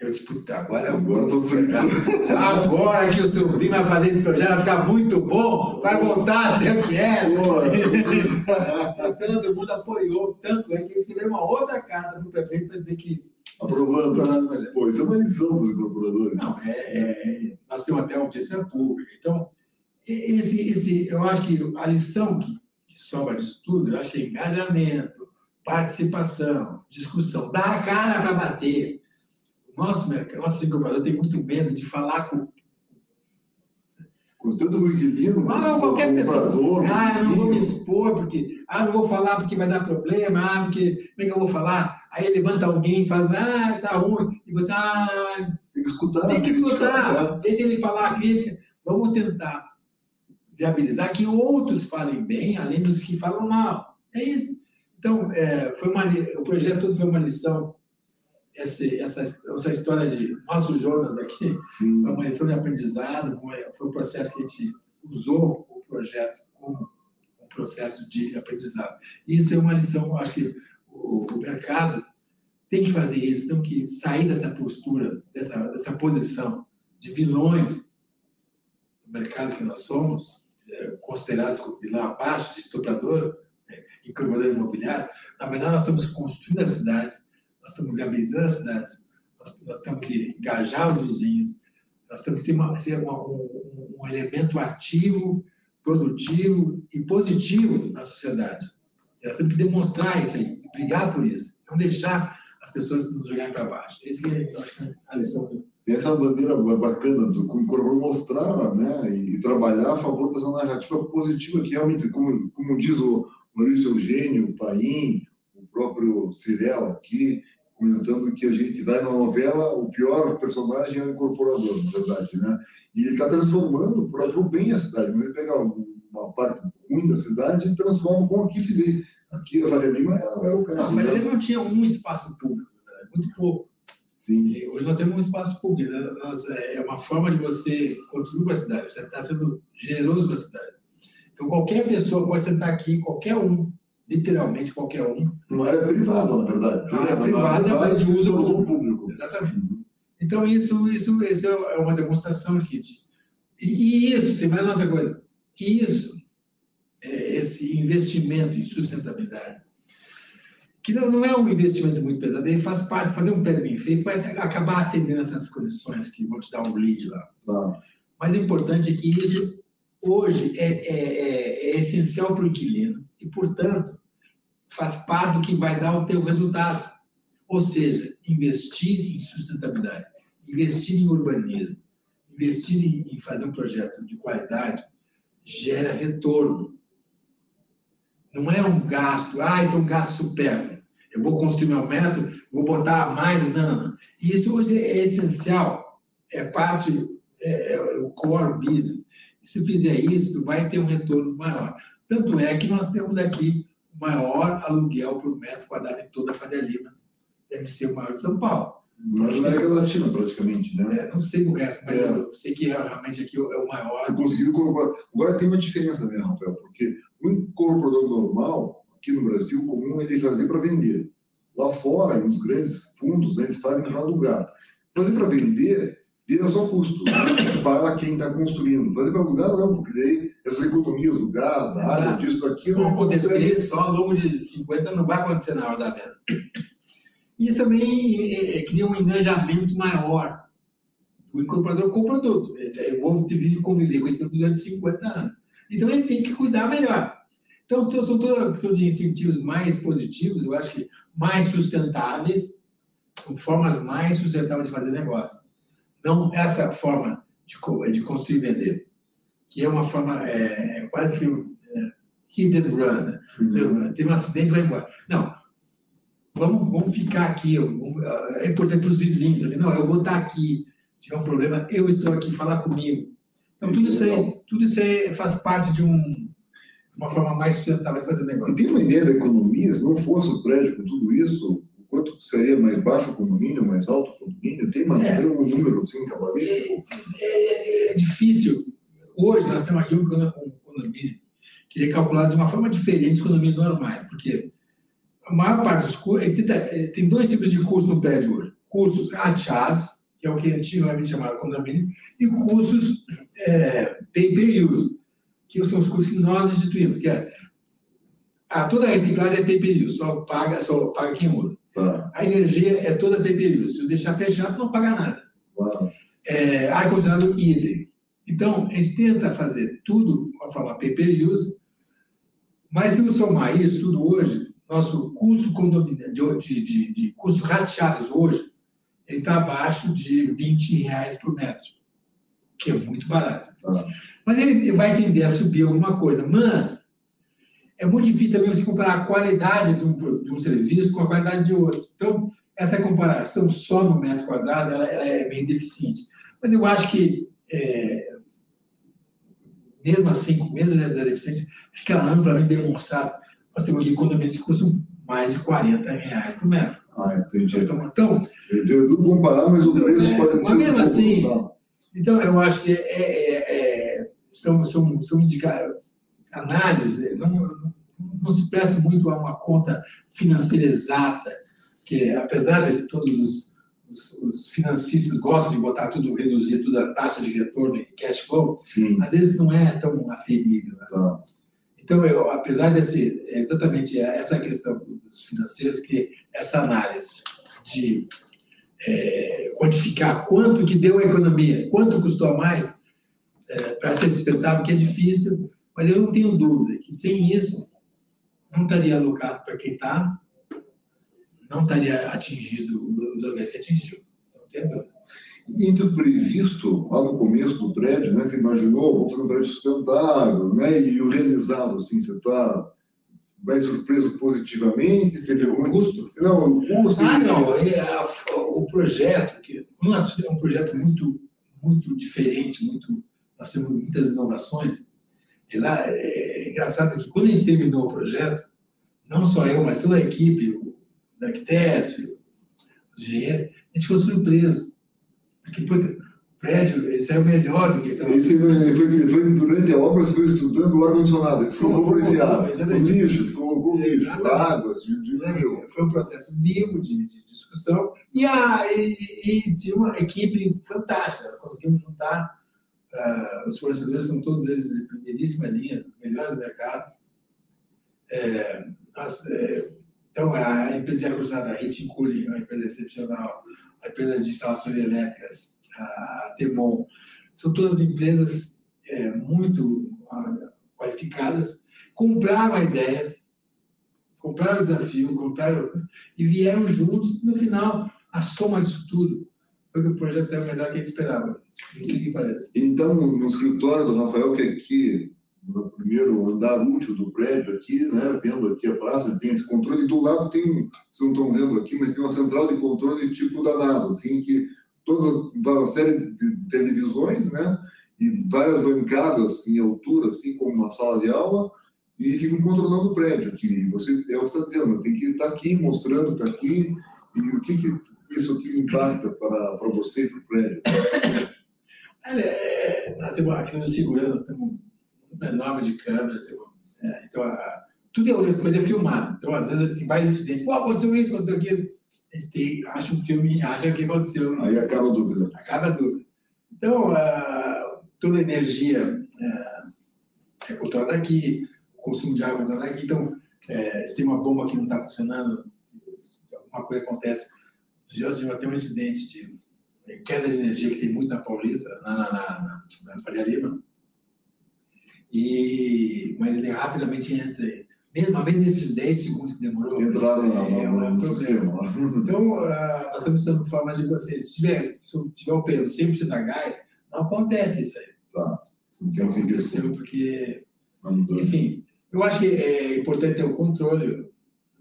Eu disse, puta, agora eu eu tô brincando. <laughs> Agora que o seu primo vai fazer esse projeto, vai ficar muito bom, vai voltar a ser o que é. <laughs> Todo mundo apoiou, tanto é que eles escreveram uma outra carta para o prefeito para dizer que Aprovando. Pô, isso é uma lição dos incorporadores. Não, é, é, nós temos até audiência pública. Então, esse, esse, eu acho que a lição que, que sobra disso tudo, eu acho que é engajamento, participação, discussão, dar a cara para bater. O nosso mercado, nosso incorporador tem muito medo de falar com Com tanto inquilino, ah, qualquer com o pessoa. comprador, Ah, eu não vou me vizinho. expor, porque. Ah, não vou falar porque vai dar problema. Ah, porque. Como é que eu vou falar? Aí levanta alguém e faz. Ah, tá ruim. E você. Ah, Tem que escutar. Tem que escutar, deixa ele falar a crítica. Vamos tentar viabilizar que outros falem bem, além dos que falam mal. É isso. Então, é, foi uma, o projeto todo foi uma lição. Esse, essa, essa história de nosso Jonas aqui Sim. uma lição de aprendizado, foi um processo que a gente usou o projeto como um processo de aprendizado. Isso é uma lição, acho que o, o mercado tem que fazer isso, tem que sair dessa postura, dessa, dessa posição de vilões do mercado que nós somos, eh, considerados como vilão abaixo de estuprador, eh, incorporador imobiliário. Na verdade, nós estamos construindo as cidades, nós estamos viabilizando as cidades, nós, nós temos que engajar os vizinhos, nós temos que ser, uma- ser uma- um, um elemento ativo, produtivo e positivo na sociedade. E Nós temos que demonstrar isso aí, brigar por isso, não deixar as pessoas nos jogarem para baixo. Essa é que é a lição essa bandeira bacana do incorporador mostrar né, e trabalhar a favor dessa narrativa positiva que realmente, como, como diz o Maurício Eugênio, o Paim, o próprio Cirela aqui, comentando que a gente vai na novela, o pior personagem é o incorporador, na verdade, né? E ele está transformando para o bem a cidade. Ele pega uma parte ruim da cidade e transforma como aqui fizesse. Aqui a Faria Lima era, era o caso. A Faria Lima não tinha um espaço público, né? muito pouco. Sim. E hoje nós temos um espaço público. Né? Nós, é uma forma de você contribuir com a cidade. Você está sendo generoso com a cidade. Então, qualquer pessoa pode sentar aqui, qualquer um, literalmente qualquer um. Uma área privada, na verdade. Uma área privada, mas de uso público. público. Exatamente. Então, isso, isso, isso é uma demonstração, Kit. E, e isso, tem mais outra coisa. Isso, é, esse investimento em sustentabilidade, que não, não, é um investimento muito pesado, ele faz parte, fazer um prédio bem feito vai acabar atendendo essas condições que vão te dar um lead lá. Ah. Mas o importante é que isso, hoje, é, é, é, é essencial para o inquilino e, portanto, faz parte do que vai dar o teu resultado. Ou seja, investir em sustentabilidade, investir em urbanismo, investir em fazer um projeto de qualidade gera retorno. Não é um gasto, ah, isso é um gasto supérfluo. Eu vou construir meu método, vou botar mais, não, não. Isso hoje é essencial, é parte, é, é o core business. Se fizer isso, tu vai ter um retorno maior. Tanto é que nós temos aqui maior aluguel por metro quadrado em toda a Faria Lima. Deve ser o maior de São Paulo. América Latina, praticamente, né? É, não sei o resto, mas é. eu sei que realmente aqui é o maior. Você conseguiu colocar. Agora tem uma diferença, né, Rafael? Porque o incorporador normal, aqui no Brasil, comum é ele fazer para vender. Lá fora, nos grandes fundos, né, eles fazem para alugar. Fazer para vender vira só custo para quem está construindo. Fazer para alugar não, porque daí essas economias do gás, da água, disso, daquilo. Não acontecer, só ao longo de 50 não vai acontecer na hora da venda. Isso também é, é, cria um engajamento maior. O incorporador compra tudo. Eu vou ter conviver com esse durante 50 anos. Então ele tem que cuidar melhor. Então, são toda questão de incentivos mais positivos, eu acho que mais sustentáveis, são formas mais sustentáveis de fazer negócio. Não essa forma de, de construir e vender, que é uma forma é, é quase que é, hit and run. Né? Uhum. Teve um acidente, vai embora. Não, vamos, vamos ficar aqui. é importante para os vizinhos. Não, eu vou estar aqui. Se tiver um problema, eu estou aqui, falar comigo. Então, tudo isso aí, tudo isso aí faz parte de um, uma forma mais sustentável de fazer negócio. E tem uma ideia da economia, se não fosse o prédio com tudo isso, quanto seria mais baixo o condomínio, mais alto o condomínio? Tem, uma, é. tem um número assim, cabalístico? É, é, é, difícil. Hoje, nós temos aqui um condomínio que é calculado de uma forma diferente dos condomínios normais, porque a maior parte dos custos. Eh, tem dois tipos de custos no prédio hoje: custos rateados, que é o que antigamente chamava condomínio, e custos é, pay per use, que são os custos que nós instituímos, que é a, toda a reciclagem é pay per use, só paga, só paga quem usa. Tá. A energia é toda use, se eu deixar fechado, não paga nada. É, ar-condicionado idem. Então, a gente tenta fazer tudo com a forma use, mas se eu somar isso tudo hoje, nosso custo de, de, de custos rateados hoje, ele está abaixo de 20 reais por metro, que é muito barato. Ah. Mas ele vai tender a subir alguma coisa. Mas é muito difícil também você comparar a qualidade de um, de um serviço com a qualidade de outro. Então, essa comparação só no metro quadrado ela, ela é bem deficiente. Mas eu acho que, é, mesmo assim, com menos da deficiência, fica amplamente demonstrado nós temos aqui condomínios que custam mais de 40 reais por metro. Ah, entendi. Então, eu devo comparar, mas o preço é, pode ser. Mas mesmo assim, então eu acho que é, é, é, são, são, são indicar, análises, não, não, não se presta muito a uma conta financeira exata, que apesar de todos os, os, os, financistas gostam de botar tudo, reduzir tudo a taxa de retorno e cash flow, Sim. às vezes não é tão aferível. Né? Tá. Então, eu, apesar desse, exatamente essa questão dos financeiros, que essa análise de é, quantificar quanto que deu a economia, quanto custou a mais é, para ser sustentável, que é difícil, mas eu não tenho dúvida que sem isso não estaria alocado para quem está, não estaria atingido os aluguéis que atingiu. Não tenho dúvida indo previsto lá no começo do prédio, né? Você imaginou, vou fazer um prédio sustentável, né? E o realizado, assim, você está mais surpreso positivamente? Teve O algum... custo? Não, o custo. Ah, não. é a- o projeto, que nossa, é um projeto muito, muito diferente, muito, nós temos muitas inovações. E lá é engraçado que quando a gente terminou o projeto, não só eu, mas toda a equipe, o arquitetos, os engenheiros, a gente ficou surpreso. Porque pô, o prédio ele saiu melhor do que estava. Ele foi, foi durante a obra, você foi estudando o ar-condicionado, Colocou, colocou esse ar, o lixo, colocou o lixo, águas, de, de, de, Foi um processo vivo de, de discussão e, a, e, e tinha uma equipe fantástica. Conseguimos juntar, ah, os fornecedores são todos eles de primeiríssima linha, os melhores do mercado. É, nós, é, então, a empresa de ar-condicionado, a Cooling, é uma empresa excepcional, a empresa de instalações elétricas, a Temon, são todas empresas é, muito ah, qualificadas, compraram a ideia, compraram o desafio, compraram e vieram juntos. No final, a soma disso tudo foi que o projeto saiu melhor do que a gente esperava. O que que parece? Então, no escritório do Rafael, que é aqui no primeiro andar útil do prédio, aqui, né, vendo aqui a praça, tem esse controle, e do lado tem, vocês não estão vendo aqui, mas tem uma central de controle tipo da NASA, assim, que todas as- uma série de televisões, né, e várias bancadas em altura, assim como uma sala de aula, e ficam controlando o prédio, que você, é o que está dizendo, tem que estar aqui, mostrando, está aqui, e o que, que isso aqui impacta para, para você e para o prédio. Olha, é, nós temos aqui no segurança, nós temos um enorme de câmeras, é, então a- tudo é hoje é filmado. Então, às vezes, tem vários incidentes. Pô, aconteceu isso, aconteceu aquilo. A gente tem, acha um filme, acha o que aconteceu. Aí acaba a dúvida. Acaba a dúvida. Então, ah, toda a energia ah, é controlada aqui, o consumo de água é controlado aqui. Então, eh, se tem uma bomba que não está funcionando, alguma coisa acontece. A vai ter um incidente de eh, queda de energia que tem muito na Paulista, na, na, na, na Faria Lima. E, mas ele rapidamente entra. Mesmo, uma vez nesses 10 segundos que demorou, Entraram na- é, na- um no problema. então, ah, nós estamos dando formas de vocês. Se tiver, se tiver operando 100% a gás, não acontece isso aí. Você não tem aconteceu porque, a enfim, eu acho que é importante ter o controle.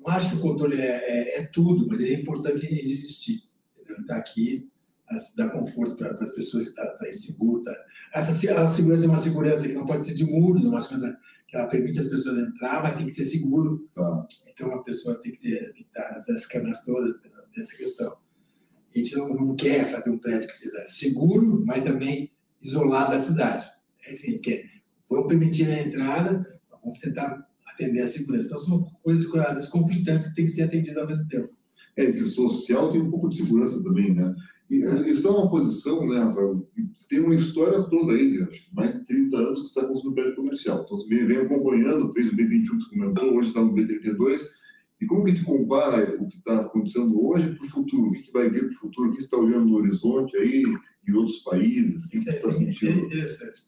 Acho que o controle é, é, é tudo, mas ele é importante ele existir. Ele está aqui, as- dá conforto para as pessoas que estão tá, tá inseguro. Tá. Essa segurança é uma segurança que não pode ser de muros, é uma segurança que ela permite as pessoas entrar, mas tem que ser seguro. Tá. Então a pessoa tem que ter, tem que estar câmeras todas nessa questão. A gente não, não quer fazer um prédio que seja seguro, mas também isolado da cidade. É isso que a gente quer. Vamos permitir a entrada, vamos tentar atender a segurança. Então são coisas às vezes conflitantes que têm que ser atendidas ao mesmo tempo. É, esse social tem um pouco de segurança também, né? E eles estão numa posição, né, Rafael? Tem uma história toda aí, né? acho que mais de 30 anos que está construindo prédio comercial. Então, você vem acompanhando, fez o B21 que você comentou, hoje está no B32. E como que gente compara o que está acontecendo hoje para o futuro? O que, que vai vir para o futuro? O que está olhando no horizonte aí, em outros países? O que é, está é sentindo? interessante.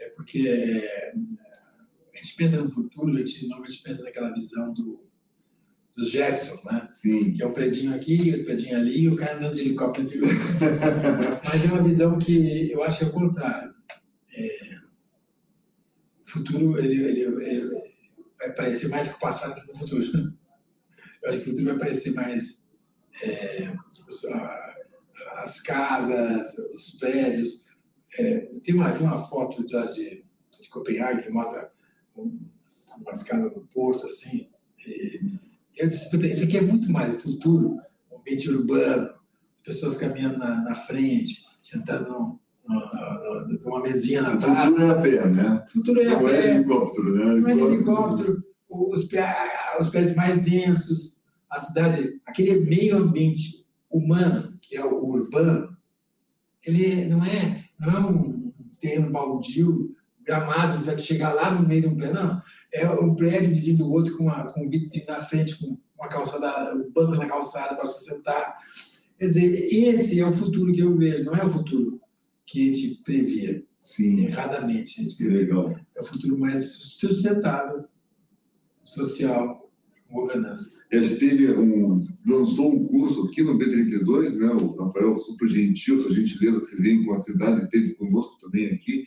É porque é, a gente pensa no futuro, a gente normalmente pensa naquela visão do, dos Jetson, né? Sim. que é um predinho aqui, outro predinho ali, e o cara andando de helicóptero. De... <laughs> Mas é uma visão que eu acho que é o contrário. É, o futuro ele, ele- ele vai parecer mais que o passado que o futuro. <laughs> Eu acho que o futuro vai parecer mais é, as casas, os prédios. É, tem, uma, tem uma foto já de, de Copenhague que mostra umas casas no porto, assim. E, eu disse, "Puta, isso aqui é muito mais o futuro, um ambiente urbano, pessoas caminhando na, na frente, sentando num- numa- numa mesinha na O praça. futuro é a pé, né? O futuro é a Não é pé, helicóptero, né? não é helicóptero, os, pé- os pés mais densos, a cidade, aquele meio ambiente humano, que é o urbano, ele não é, não é um terreno baldio, gramado, para chegar lá no meio de um prédio, não. É um prédio vizinho do outro com, uma, com um vitrine na frente, com uma calçada, um banco na calçada para você sentar. Quer dizer, esse é o futuro que eu vejo, não é o futuro que a gente previa. Sim, Erradamente, a gente que previa legal. é o futuro mais sustentável, social, com governança. A gente teve um, lançou um curso aqui no B32, né? O Rafael super gentil, essa gentileza que vocês veem com a cidade, teve conosco também aqui,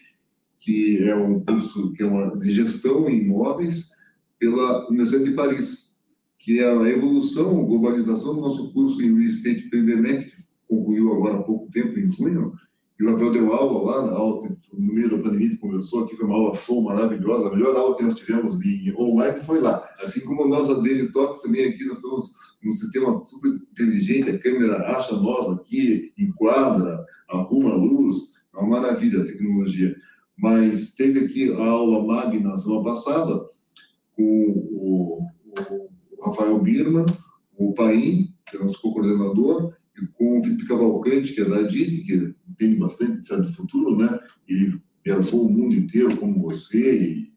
que é um curso que é uma de gestão em imóveis pela Universidade de Paris, que é a evolução, globalização do nosso curso em Real Estate PMBMEC, que concluiu agora há pouco tempo, em junho, e o Rafael deu aula lá, na aula no meio da pandemia, que aqui, foi uma aula show maravilhosa, a melhor aula que nós tivemos em online foi lá. Assim como a nossa Daily Talks também aqui, nós estamos num sistema super inteligente, a câmera acha nós aqui, enquadra, arruma a luz, é uma maravilha a tecnologia. Mas teve aqui a aula magna na semana passada com o, o Rafael Birman, o Paim, que é nosso co-coordenador, e com o Felipe Cavalcante, que é da DIT, que entende bastante de certo futuro, né? Ele viajou o mundo inteiro como você e,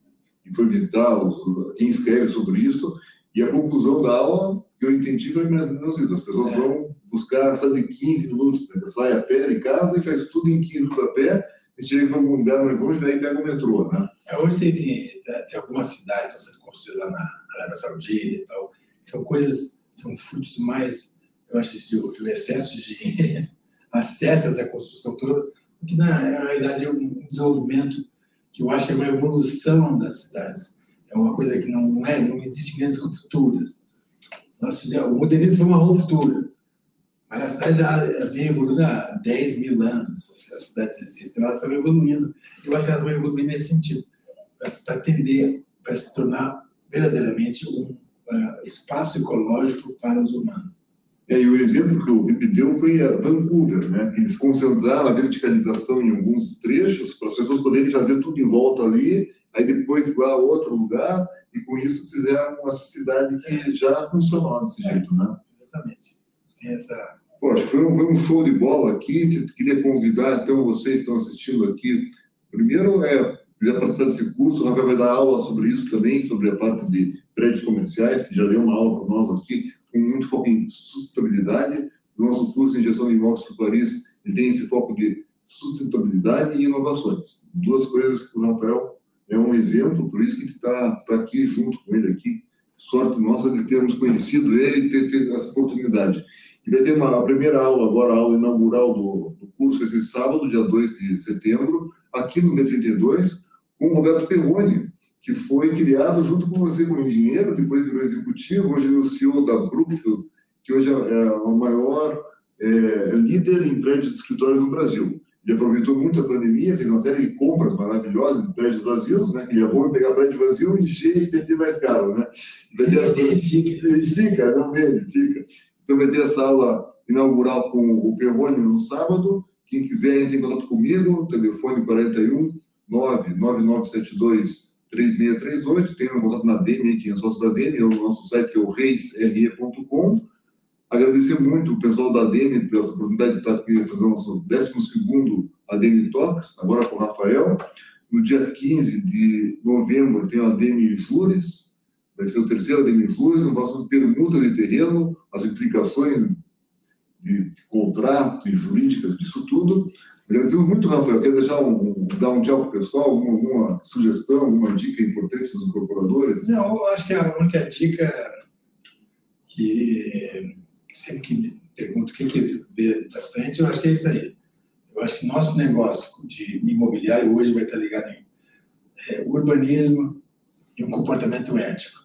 e foi visitar os, quem escreve sobre isso. E a conclusão da aula que eu entendi foi menos isso. As pessoas vão buscar, sabe, de 15 minutos, né? sai a pé de casa e faz tudo em 15 minutos a pé, e para um lugar mais longe, daí pega o metrô, né? É, hoje tem, tem, tem algumas cidades sendo construídas lá na Arábia Saudita e tal, são coisas, são frutos mais, eu acho, de, de excesso de <laughs> acesso a essa construção toda, que na realidade é um desenvolvimento que eu acho que é uma evolução das cidades. É uma coisa que não é, não existe grandes rupturas. Nós fizemos, o modernismo foi uma ruptura, mas as cidades elas vêm evoluindo há 10 mil anos. As cidades existem, elas estão evoluindo. Eu acho que elas vão evoluir nesse sentido, para atender, para se tornar verdadeiramente um uh, espaço ecológico para os humanos. É, e o exemplo que o VIP deu foi a Vancouver, né? Eles concentraram a verticalização em alguns trechos para as pessoas poderem fazer tudo em volta ali, aí depois ir a outro lugar, e com isso fizeram uma cidade que já funcionou desse é, jeito, né? Exatamente. Tem essa... Foi um, foi um show de bola aqui, queria convidar, então, vocês que estão assistindo aqui, primeiro, é, quiser participar desse curso, o Rafael vai dar aula sobre isso também, sobre a parte de prédios comerciais, que já deu uma aula para nós aqui, com muito foco em sustentabilidade. O nosso curso de gestão de imóveis para Paris ele tem esse foco de sustentabilidade e inovações. Duas coisas que o Rafael é um exemplo, por isso que está tá aqui junto com ele aqui. Sorte nossa de termos conhecido ele e ter, ter essa oportunidade. E vai ter uma, a primeira aula, agora a aula inaugural do, do curso, esse sábado, dia 2 de setembro, aqui no B32, com o Roberto Perrone, que foi criado junto com você como engenheiro, depois virou executivo, hoje é o CEO da Brookfield, que hoje é, é o maior é, líder em prédios de escritório no Brasil. Ele aproveitou muito a pandemia, fez uma série de compras maravilhosas de prédios vazios, né? Que ele é bom pegar prédio vazio, encher e vender mais caro, né? Essa... Ele fica. Ele fica, não vende, fica. Então vai ter essa aula inaugural com o Perrone no sábado. Quem quiser, entre em contato comigo, telefone 41 99972 3638, tem um contato na DEME, que é sócio da DEME, o nosso site é o reisre.com. Agradecer muito o pessoal da DEME pela oportunidade de estar aqui fazendo o nosso 12 ADM Talks, agora com o Rafael. No dia 15 de novembro tem a ADM Júris, vai ser o terceiro ADM Júris, um próximo permuta de terreno, as implicações de contrato e jurídicas disso tudo. Agradecemos muito, Rafael. Quer deixar um, dar um tchau para o pessoal? Alguma, alguma, sugestão, alguma dica importante dos incorporadores? Não, eu acho que a única dica que sempre que me pergunto o que, que vê da frente, eu acho que é isso aí. Eu acho que nosso negócio de imobiliário hoje vai estar ligado em é, urbanismo e um comportamento ético.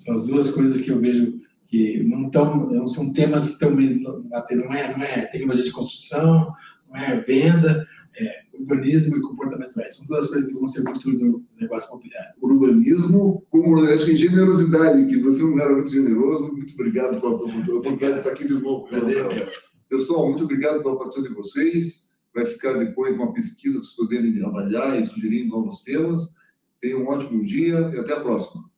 São as duas coisas que eu vejo que não estão, não são temas que estão não é, não é tecnologia de construção, não é venda, é urbanismo e comportamento ético. São duas coisas que vão ser muito do negócio imobiliário. Urbanismo, como acho que generosidade, que você é um cara muito generoso. Muito obrigado pela oportunidade de estar aqui de novo. Pessoal, muito obrigado pela participação de vocês. Vai ficar depois uma pesquisa para vocês poderem avaliar e sugerir novos temas. Tenham um ótimo dia e até a próxima.